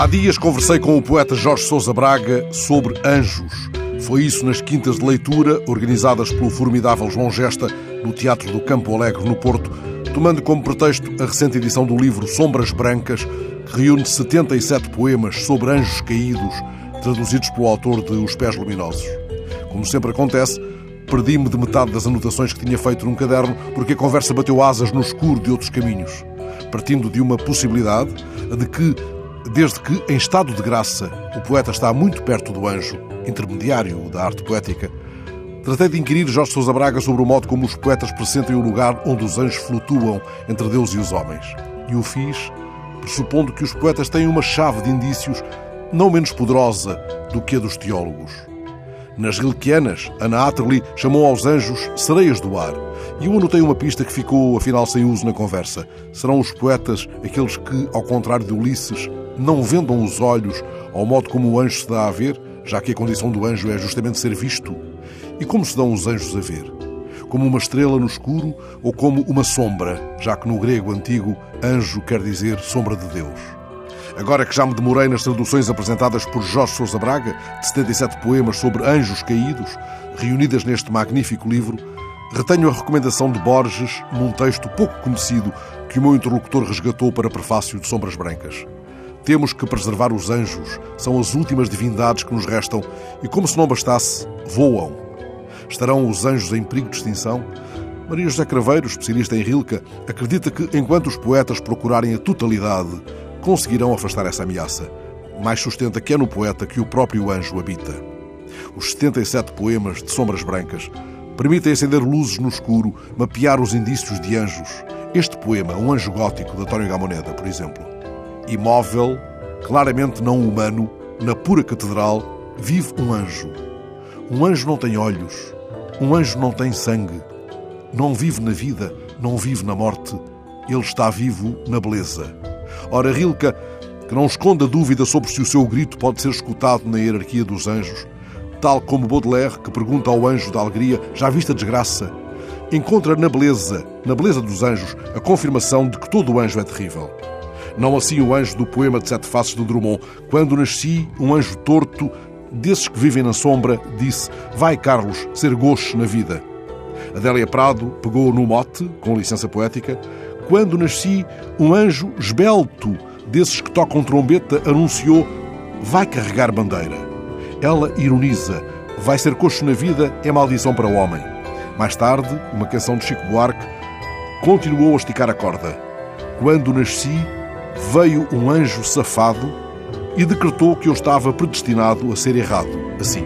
Há dias conversei com o poeta Jorge Sousa Braga sobre anjos. Foi isso nas quintas de leitura, organizadas pelo formidável João Gesta, no Teatro do Campo Alegre, no Porto, tomando como pretexto a recente edição do livro Sombras Brancas, que reúne 77 poemas sobre anjos caídos, traduzidos pelo autor de Os Pés Luminosos. Como sempre acontece, perdi-me de metade das anotações que tinha feito num caderno porque a conversa bateu asas no escuro de outros caminhos. Partindo de uma possibilidade, a de que Desde que, em estado de graça, o poeta está muito perto do anjo, intermediário da arte poética, tratei de inquirir Jorge Sousa Braga sobre o modo como os poetas pressentem o lugar onde os anjos flutuam entre Deus e os homens. E o fiz pressupondo que os poetas têm uma chave de indícios não menos poderosa do que a dos teólogos. Nas Rilkeanas, Ana Atterley chamou aos anjos sereias do ar. E eu anotei uma pista que ficou, afinal, sem uso na conversa. Serão os poetas aqueles que, ao contrário de Ulisses, não vendam os olhos ao modo como o anjo se dá a ver, já que a condição do anjo é justamente ser visto. E como se dão os anjos a ver? Como uma estrela no escuro ou como uma sombra, já que no grego antigo anjo quer dizer sombra de Deus. Agora que já me demorei nas traduções apresentadas por Jorge Sousa Braga, de 77 poemas sobre anjos caídos, reunidas neste magnífico livro, retenho a recomendação de Borges num texto pouco conhecido que o meu interlocutor resgatou para prefácio de Sombras Brancas. Temos que preservar os anjos, são as últimas divindades que nos restam e, como se não bastasse, voam. Estarão os anjos em perigo de extinção? Maria José Craveiro, especialista em Rilke, acredita que, enquanto os poetas procurarem a totalidade, conseguirão afastar essa ameaça. Mais sustenta que é no poeta que o próprio anjo habita. Os 77 poemas de Sombras Brancas permitem acender luzes no escuro, mapear os indícios de anjos. Este poema, Um Anjo Gótico, de António Gamoneda, por exemplo imóvel, claramente não humano, na pura catedral, vive um anjo. Um anjo não tem olhos, um anjo não tem sangue, não vive na vida, não vive na morte, ele está vivo na beleza. Ora, Rilke, que não esconda dúvida sobre se o seu grito pode ser escutado na hierarquia dos anjos, tal como Baudelaire, que pergunta ao anjo da alegria: Já viste a desgraça? Encontra na beleza, na beleza dos anjos, a confirmação de que todo anjo é terrível. Não assim o anjo do poema de Sete Faces de Drummond. Quando nasci, um anjo torto, desses que vivem na sombra, disse: Vai, Carlos, ser gosto na vida. Adélia Prado pegou no mote, com licença poética. Quando nasci, um anjo esbelto, desses que tocam trombeta, anunciou: Vai carregar bandeira. Ela ironiza: Vai ser coxo na vida é maldição para o homem. Mais tarde, uma canção de Chico Buarque continuou a esticar a corda. Quando nasci, veio um anjo safado e decretou que eu estava predestinado a ser errado, assim.